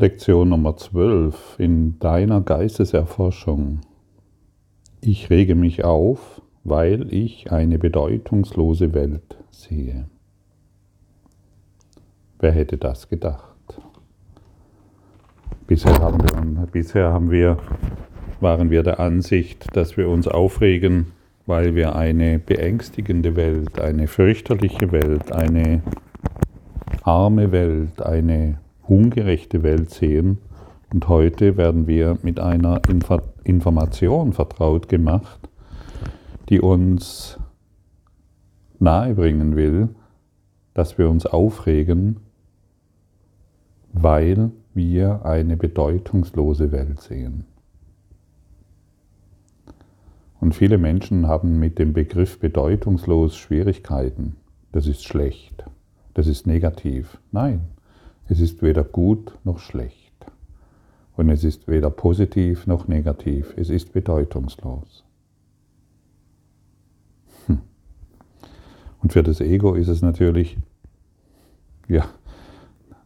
Lektion Nummer 12 in deiner Geisteserforschung. Ich rege mich auf, weil ich eine bedeutungslose Welt sehe. Wer hätte das gedacht? Bisher, haben wir, bisher haben wir, waren wir der Ansicht, dass wir uns aufregen, weil wir eine beängstigende Welt, eine fürchterliche Welt, eine arme Welt, eine ungerechte Welt sehen. Und heute werden wir mit einer Information vertraut gemacht, die uns nahebringen will, dass wir uns aufregen, weil wir eine bedeutungslose Welt sehen. Und viele Menschen haben mit dem Begriff bedeutungslos Schwierigkeiten. Das ist schlecht, das ist negativ. Nein, es ist weder gut noch schlecht. Und es ist weder positiv noch negativ. Es ist bedeutungslos. Hm. Und für das Ego ist es natürlich, ja,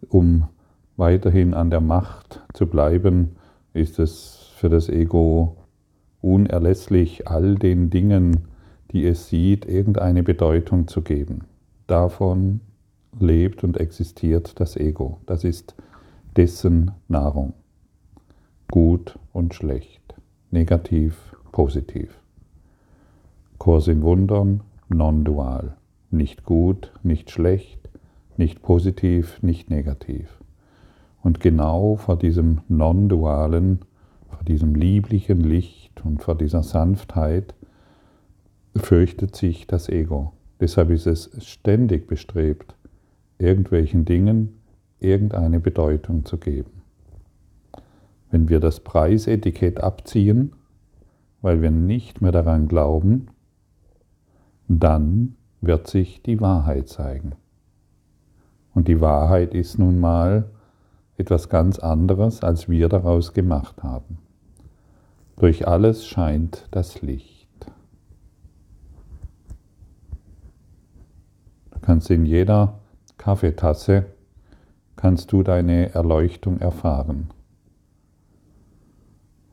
um weiterhin an der Macht zu bleiben, ist es für das Ego unerlässlich, all den Dingen, die es sieht, irgendeine Bedeutung zu geben. Davon lebt und existiert das Ego. Das ist dessen Nahrung. Gut und schlecht, negativ, positiv. Kurs in Wundern, non-dual. Nicht gut, nicht schlecht, nicht positiv, nicht negativ. Und genau vor diesem non-dualen, vor diesem lieblichen Licht und vor dieser Sanftheit fürchtet sich das Ego. Deshalb ist es ständig bestrebt, irgendwelchen Dingen irgendeine Bedeutung zu geben. Wenn wir das Preisetikett abziehen, weil wir nicht mehr daran glauben, dann wird sich die Wahrheit zeigen. Und die Wahrheit ist nun mal etwas ganz anderes, als wir daraus gemacht haben. Durch alles scheint das Licht. Du kannst in jeder Kaffeetasse kannst du deine Erleuchtung erfahren.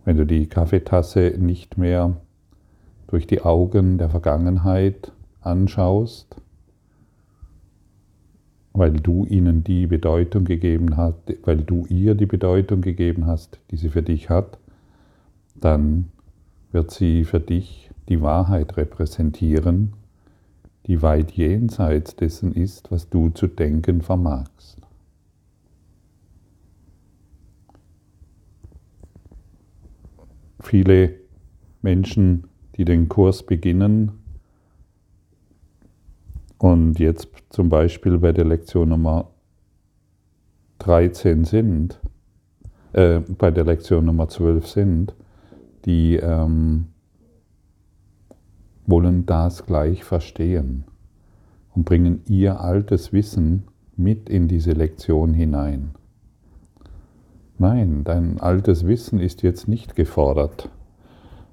Wenn du die Kaffeetasse nicht mehr durch die Augen der Vergangenheit anschaust, weil du ihnen die Bedeutung gegeben hast, weil du ihr die Bedeutung gegeben hast, die sie für dich hat, dann wird sie für dich die Wahrheit repräsentieren die weit jenseits dessen ist, was du zu denken vermagst. Viele Menschen, die den Kurs beginnen und jetzt zum Beispiel bei der Lektion Nummer 13 sind, äh, bei der Lektion Nummer 12 sind, die ähm, wollen das gleich verstehen und bringen ihr altes Wissen mit in diese Lektion hinein. Nein, dein altes Wissen ist jetzt nicht gefordert.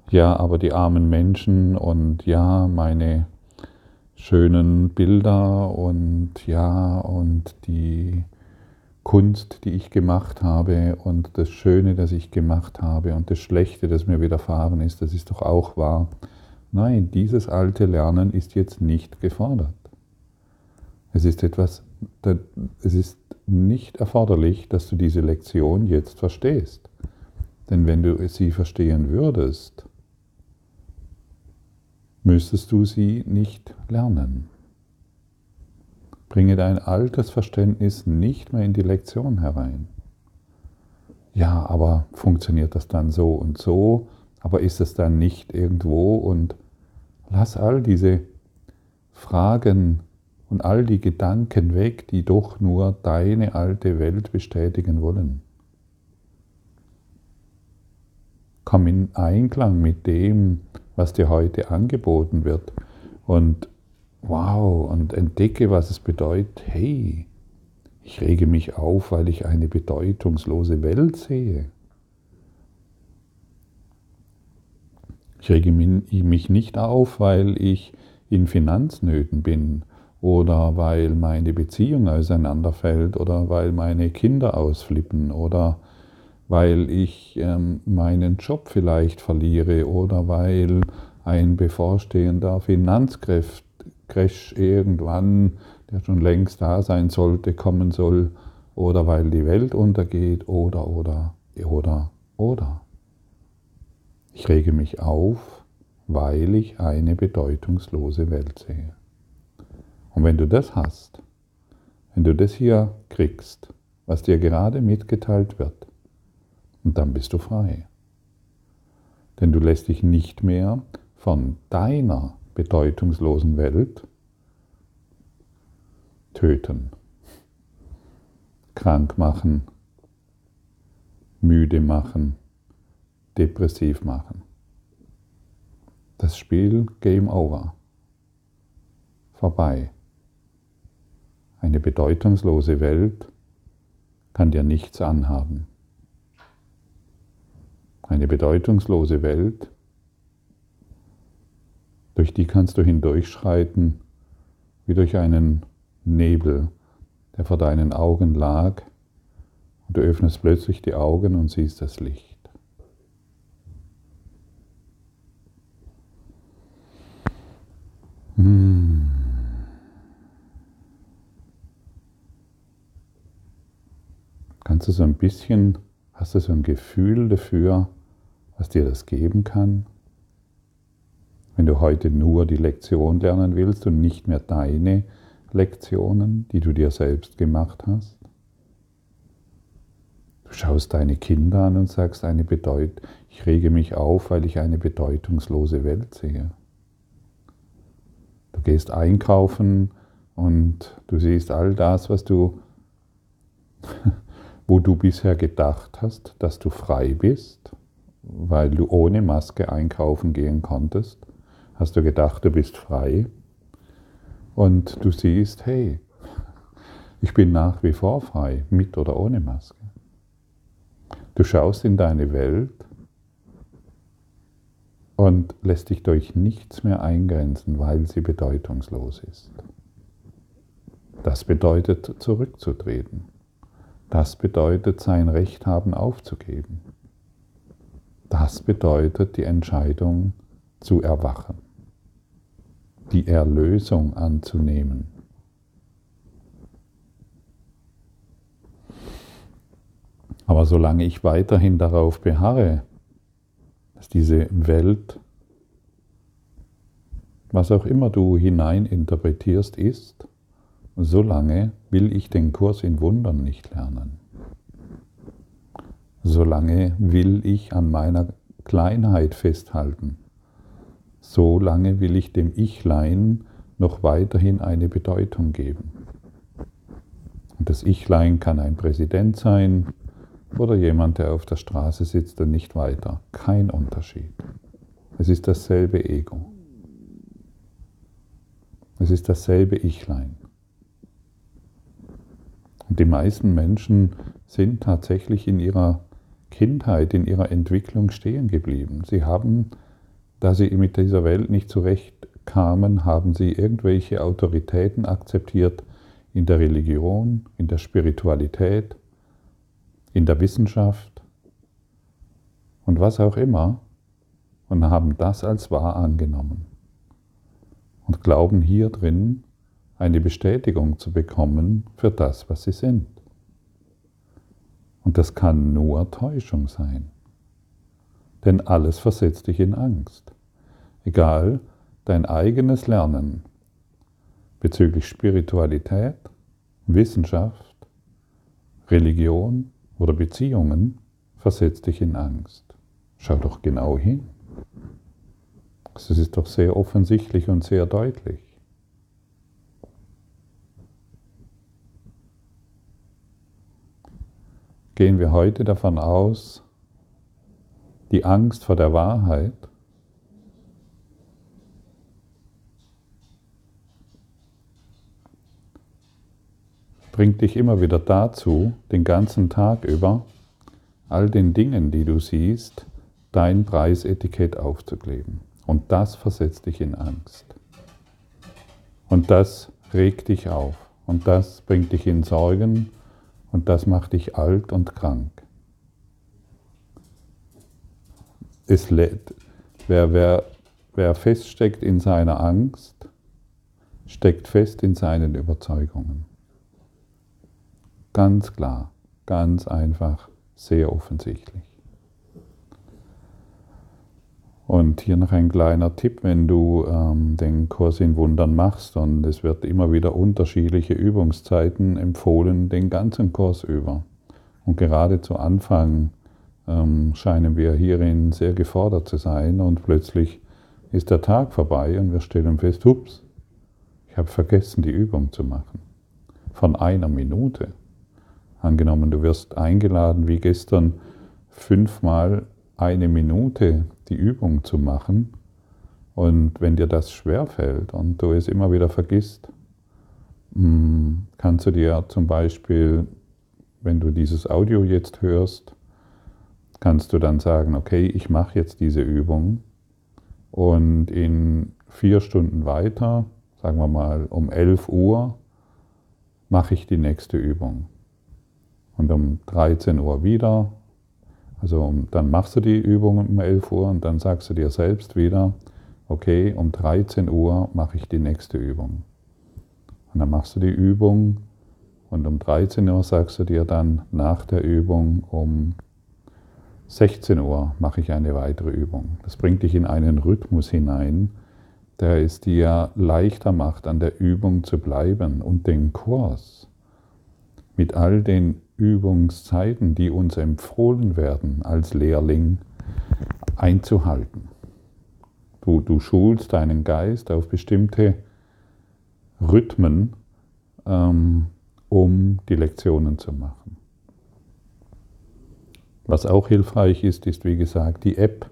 Ja, aber die armen Menschen und ja, meine schönen Bilder und ja, und die Kunst, die ich gemacht habe und das Schöne, das ich gemacht habe und das Schlechte, das mir widerfahren ist, das ist doch auch wahr. Nein, dieses alte Lernen ist jetzt nicht gefordert. Es ist etwas, es ist nicht erforderlich, dass du diese Lektion jetzt verstehst. Denn wenn du sie verstehen würdest, müsstest du sie nicht lernen. Bringe dein altes Verständnis nicht mehr in die Lektion herein. Ja, aber funktioniert das dann so und so? Aber ist es dann nicht irgendwo? Und lass all diese Fragen und all die Gedanken weg, die doch nur deine alte Welt bestätigen wollen. Komm in Einklang mit dem, was dir heute angeboten wird und wow, und entdecke, was es bedeutet, hey, ich rege mich auf, weil ich eine bedeutungslose Welt sehe. Ich rege mich nicht auf, weil ich in Finanznöten bin oder weil meine Beziehung auseinanderfällt oder weil meine Kinder ausflippen oder weil ich ähm, meinen Job vielleicht verliere oder weil ein bevorstehender Finanzcrash irgendwann, der schon längst da sein sollte, kommen soll oder weil die Welt untergeht oder oder oder oder. Ich rege mich auf, weil ich eine bedeutungslose Welt sehe. Und wenn du das hast, wenn du das hier kriegst, was dir gerade mitgeteilt wird, und dann bist du frei. Denn du lässt dich nicht mehr von deiner bedeutungslosen Welt töten, krank machen, müde machen, depressiv machen. Das Spiel Game Over. Vorbei. Eine bedeutungslose Welt kann dir nichts anhaben. Eine bedeutungslose Welt, durch die kannst du hindurchschreiten wie durch einen Nebel, der vor deinen Augen lag, und du öffnest plötzlich die Augen und siehst das Licht. Hm. Kannst du so ein bisschen, hast du so ein Gefühl dafür, was dir das geben kann? Wenn du heute nur die Lektion lernen willst und nicht mehr deine Lektionen, die du dir selbst gemacht hast? Du schaust deine Kinder an und sagst, eine Bedeut ich rege mich auf, weil ich eine bedeutungslose Welt sehe. Du gehst einkaufen und du siehst all das, was du wo du bisher gedacht hast, dass du frei bist, weil du ohne Maske einkaufen gehen konntest, hast du gedacht, du bist frei. Und du siehst, hey, ich bin nach wie vor frei, mit oder ohne Maske. Du schaust in deine Welt und lässt dich durch nichts mehr eingrenzen, weil sie bedeutungslos ist. Das bedeutet zurückzutreten. Das bedeutet, sein Recht haben aufzugeben. Das bedeutet, die Entscheidung zu erwachen, die Erlösung anzunehmen. Aber solange ich weiterhin darauf beharre, dass diese Welt, was auch immer du hineininterpretierst, ist, Solange will ich den Kurs in Wundern nicht lernen. Solange will ich an meiner Kleinheit festhalten. Solange will ich dem Ichlein noch weiterhin eine Bedeutung geben. Und das Ichlein kann ein Präsident sein oder jemand, der auf der Straße sitzt und nicht weiter. Kein Unterschied. Es ist dasselbe Ego. Es ist dasselbe Ichlein. Und die meisten Menschen sind tatsächlich in ihrer Kindheit, in ihrer Entwicklung stehen geblieben. Sie haben, da sie mit dieser Welt nicht zurechtkamen, haben sie irgendwelche Autoritäten akzeptiert in der Religion, in der Spiritualität, in der Wissenschaft und was auch immer und haben das als wahr angenommen und glauben hier drin, eine Bestätigung zu bekommen für das, was sie sind. Und das kann nur Täuschung sein. Denn alles versetzt dich in Angst. Egal dein eigenes Lernen bezüglich Spiritualität, Wissenschaft, Religion oder Beziehungen versetzt dich in Angst. Schau doch genau hin. Das ist doch sehr offensichtlich und sehr deutlich. Gehen wir heute davon aus, die Angst vor der Wahrheit bringt dich immer wieder dazu, den ganzen Tag über all den Dingen, die du siehst, dein Preisetikett aufzukleben. Und das versetzt dich in Angst. Und das regt dich auf und das bringt dich in Sorgen und das macht dich alt und krank. Es lädt, wer, wer, wer feststeckt in seiner Angst, steckt fest in seinen Überzeugungen. Ganz klar, ganz einfach, sehr offensichtlich. Und hier noch ein kleiner Tipp, wenn du ähm, den Kurs in Wundern machst und es wird immer wieder unterschiedliche Übungszeiten empfohlen, den ganzen Kurs über. Und gerade zu Anfang ähm, scheinen wir hierin sehr gefordert zu sein und plötzlich ist der Tag vorbei und wir stellen fest, hups, ich habe vergessen, die Übung zu machen. Von einer Minute. Angenommen, du wirst eingeladen, wie gestern, fünfmal eine Minute die Übung zu machen. Und wenn dir das schwerfällt und du es immer wieder vergisst, mm, kannst du dir zum Beispiel, wenn du dieses Audio jetzt hörst, kannst du dann sagen, okay, ich mache jetzt diese Übung und in vier Stunden weiter, sagen wir mal um 11 Uhr, mache ich die nächste Übung. Und um 13 Uhr wieder also dann machst du die Übung um 11 Uhr und dann sagst du dir selbst wieder, okay, um 13 Uhr mache ich die nächste Übung. Und dann machst du die Übung und um 13 Uhr sagst du dir dann nach der Übung um 16 Uhr mache ich eine weitere Übung. Das bringt dich in einen Rhythmus hinein, der es dir leichter macht, an der Übung zu bleiben und den Kurs mit all den Übungszeiten, die uns empfohlen werden als Lehrling, einzuhalten. Du, du schulst deinen Geist auf bestimmte Rhythmen, ähm, um die Lektionen zu machen. Was auch hilfreich ist, ist wie gesagt die App,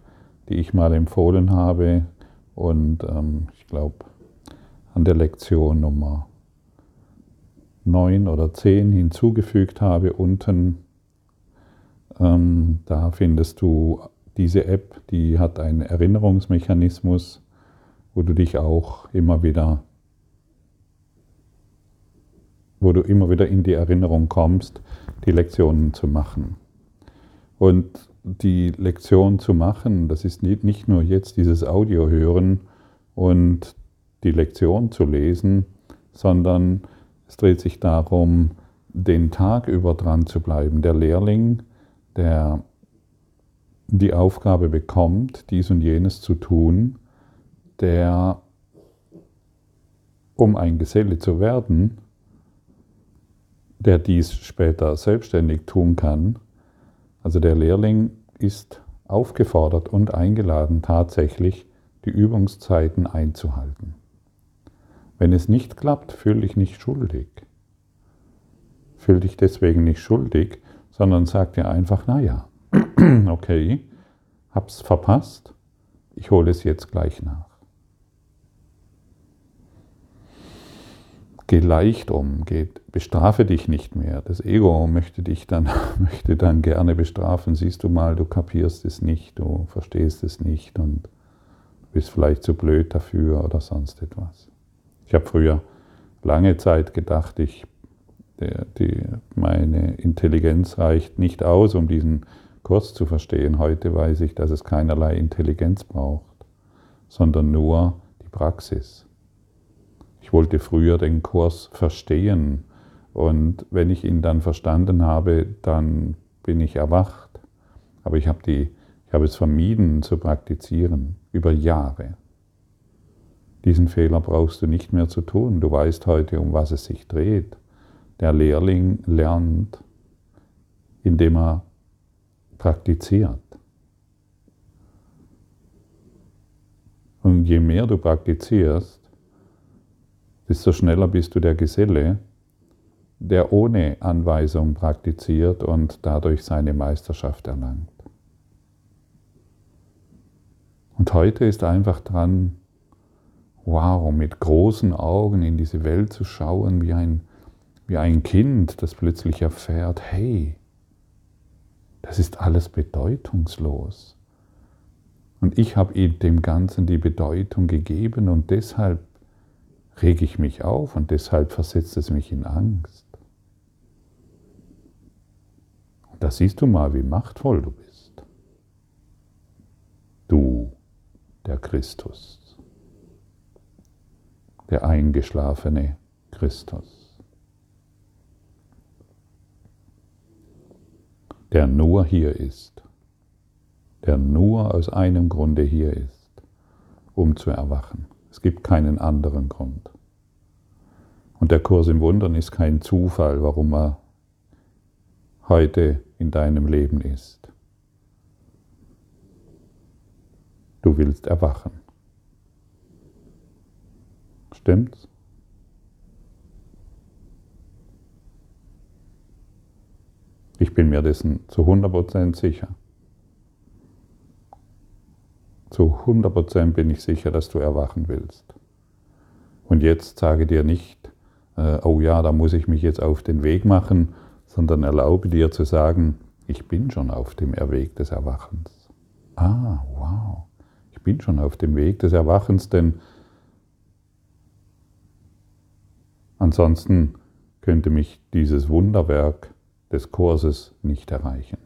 die ich mal empfohlen habe und ähm, ich glaube an der Lektion Nummer neun oder zehn hinzugefügt habe unten. Ähm, da findest du diese App, die hat einen Erinnerungsmechanismus, wo du dich auch immer wieder, wo du immer wieder in die Erinnerung kommst, die Lektionen zu machen. Und die Lektion zu machen, das ist nicht nur jetzt dieses Audio hören und die Lektion zu lesen, sondern es dreht sich darum, den Tag über dran zu bleiben. Der Lehrling, der die Aufgabe bekommt, dies und jenes zu tun, der, um ein Geselle zu werden, der dies später selbstständig tun kann, also der Lehrling ist aufgefordert und eingeladen, tatsächlich die Übungszeiten einzuhalten. Wenn es nicht klappt, fühl dich nicht schuldig. Fühl dich deswegen nicht schuldig, sondern sag dir einfach, naja, okay, hab's verpasst, ich hole es jetzt gleich nach. Geh leicht um, geh, bestrafe dich nicht mehr. Das Ego möchte dich dann, möchte dann gerne bestrafen. Siehst du mal, du kapierst es nicht, du verstehst es nicht und bist vielleicht zu blöd dafür oder sonst etwas. Ich habe früher lange Zeit gedacht, ich, der, die, meine Intelligenz reicht nicht aus, um diesen Kurs zu verstehen. Heute weiß ich, dass es keinerlei Intelligenz braucht, sondern nur die Praxis. Ich wollte früher den Kurs verstehen und wenn ich ihn dann verstanden habe, dann bin ich erwacht. Aber ich habe, die, ich habe es vermieden zu praktizieren über Jahre. Diesen Fehler brauchst du nicht mehr zu tun. Du weißt heute, um was es sich dreht. Der Lehrling lernt, indem er praktiziert. Und je mehr du praktizierst, desto schneller bist du der Geselle, der ohne Anweisung praktiziert und dadurch seine Meisterschaft erlangt. Und heute ist einfach dran, wow, mit großen Augen in diese Welt zu schauen, wie ein, wie ein Kind, das plötzlich erfährt, hey, das ist alles bedeutungslos. Und ich habe dem Ganzen die Bedeutung gegeben und deshalb rege ich mich auf und deshalb versetzt es mich in Angst. Da siehst du mal, wie machtvoll du bist. Du, der Christus, der eingeschlafene Christus, der nur hier ist, der nur aus einem Grunde hier ist, um zu erwachen. Es gibt keinen anderen Grund. Und der Kurs im Wundern ist kein Zufall, warum er heute in deinem Leben ist. Du willst erwachen. Stimmt's? Ich bin mir dessen zu 100% sicher. Zu 100% bin ich sicher, dass du erwachen willst. Und jetzt sage dir nicht, äh, oh ja, da muss ich mich jetzt auf den Weg machen, sondern erlaube dir zu sagen, ich bin schon auf dem Weg des Erwachens. Ah, wow, ich bin schon auf dem Weg des Erwachens, denn ansonsten könnte mich dieses Wunderwerk des Kurses nicht erreichen.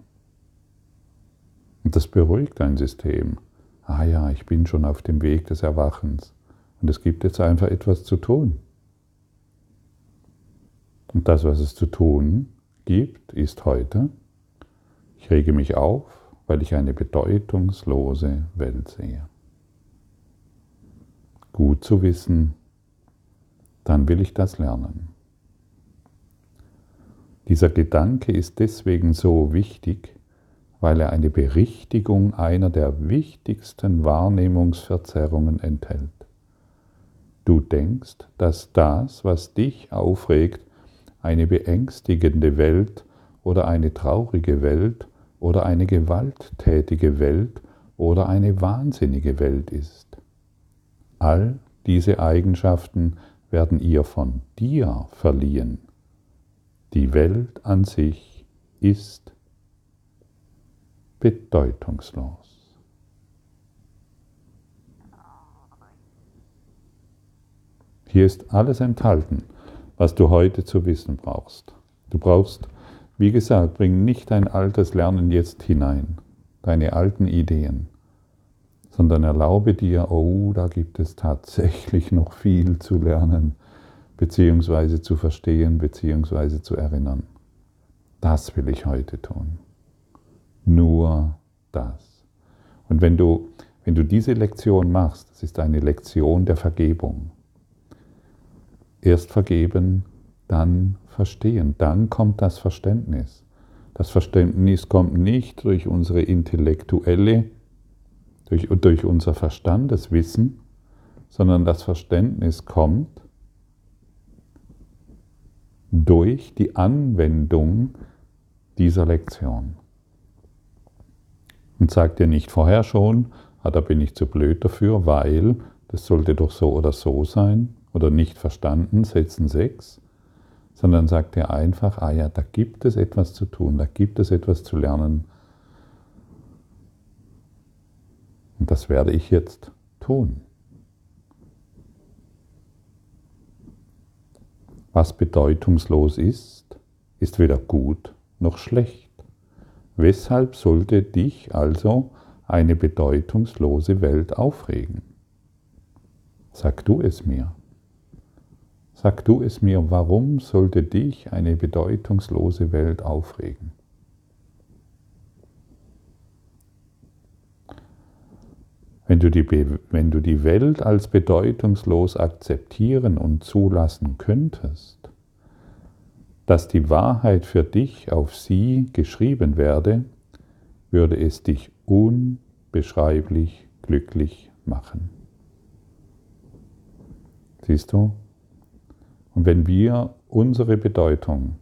Und das beruhigt dein System. Ah ja, ich bin schon auf dem Weg des Erwachens. Und es gibt jetzt einfach etwas zu tun. Und das, was es zu tun gibt, ist heute, ich rege mich auf, weil ich eine bedeutungslose Welt sehe. Gut zu wissen, dann will ich das lernen. Dieser Gedanke ist deswegen so wichtig, weil er eine Berichtigung einer der wichtigsten Wahrnehmungsverzerrungen enthält. Du denkst, dass das, was dich aufregt, eine beängstigende Welt oder eine traurige Welt oder eine gewalttätige Welt oder eine wahnsinnige Welt ist. All diese Eigenschaften werden ihr von dir verliehen die Welt an sich ist bedeutungslos. Hier ist alles enthalten, was du heute zu wissen brauchst. Du brauchst, wie gesagt, bring nicht dein altes Lernen jetzt hinein, deine alten Ideen, sondern erlaube dir, oh, da gibt es tatsächlich noch viel zu lernen beziehungsweise zu verstehen, beziehungsweise zu erinnern. Das will ich heute tun. Nur das. Und wenn du, wenn du diese Lektion machst, das ist eine Lektion der Vergebung. Erst vergeben, dann verstehen, dann kommt das Verständnis. Das Verständnis kommt nicht durch unsere intellektuelle, durch, durch unser Verstandeswissen, sondern das Verständnis kommt durch die Anwendung dieser Lektion. Und sag dir nicht vorher schon, ah, da bin ich zu blöd dafür, weil das sollte doch so oder so sein oder nicht verstanden, Sätzen 6, sondern sag dir einfach, ah ja, da gibt es etwas zu tun, da gibt es etwas zu lernen. Und das werde ich jetzt tun. Was bedeutungslos ist, ist weder gut noch schlecht. Weshalb sollte dich also eine bedeutungslose Welt aufregen? Sag du es mir. Sag du es mir, warum sollte dich eine bedeutungslose Welt aufregen? Wenn du, die, wenn du die Welt als bedeutungslos akzeptieren und zulassen könntest, dass die Wahrheit für dich auf sie geschrieben werde, würde es dich unbeschreiblich glücklich machen. Siehst du? Und wenn wir unsere Bedeutung,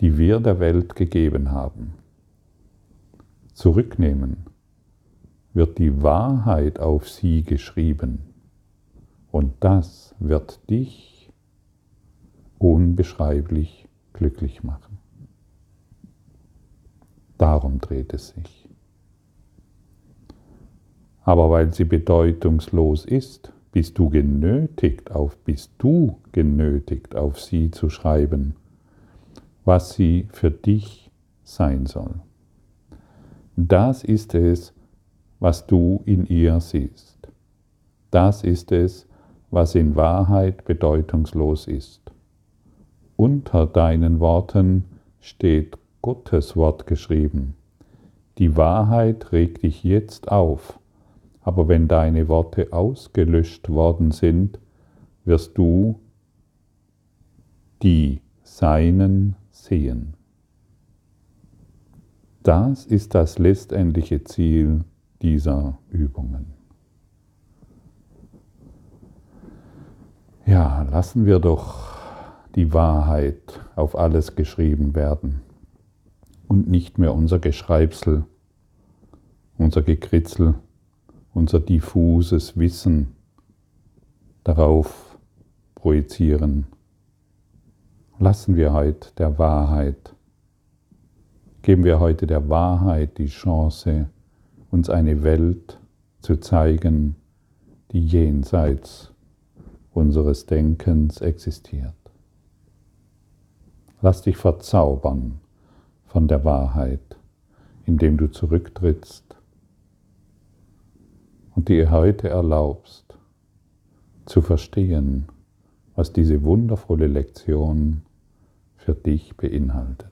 die wir der Welt gegeben haben, zurücknehmen, wird die Wahrheit auf sie geschrieben. Und das wird dich unbeschreiblich glücklich machen. Darum dreht es sich. Aber weil sie bedeutungslos ist, bist du genötigt auf, bist du genötigt auf sie zu schreiben, was sie für dich sein soll. Das ist es, was du in ihr siehst. Das ist es, was in Wahrheit bedeutungslos ist. Unter deinen Worten steht Gottes Wort geschrieben. Die Wahrheit regt dich jetzt auf aber wenn deine Worte ausgelöscht worden sind, wirst du die Seinen sehen. Das ist das letztendliche Ziel dieser Übungen. Ja, lassen wir doch die Wahrheit auf alles geschrieben werden und nicht mehr unser Geschreibsel, unser Gekritzel, unser diffuses Wissen darauf projizieren. Lassen wir heute der Wahrheit, geben wir heute der Wahrheit die Chance, uns eine Welt zu zeigen, die jenseits unseres Denkens existiert. Lass dich verzaubern von der Wahrheit, indem du zurücktrittst und dir heute erlaubst zu verstehen, was diese wundervolle Lektion für dich beinhaltet.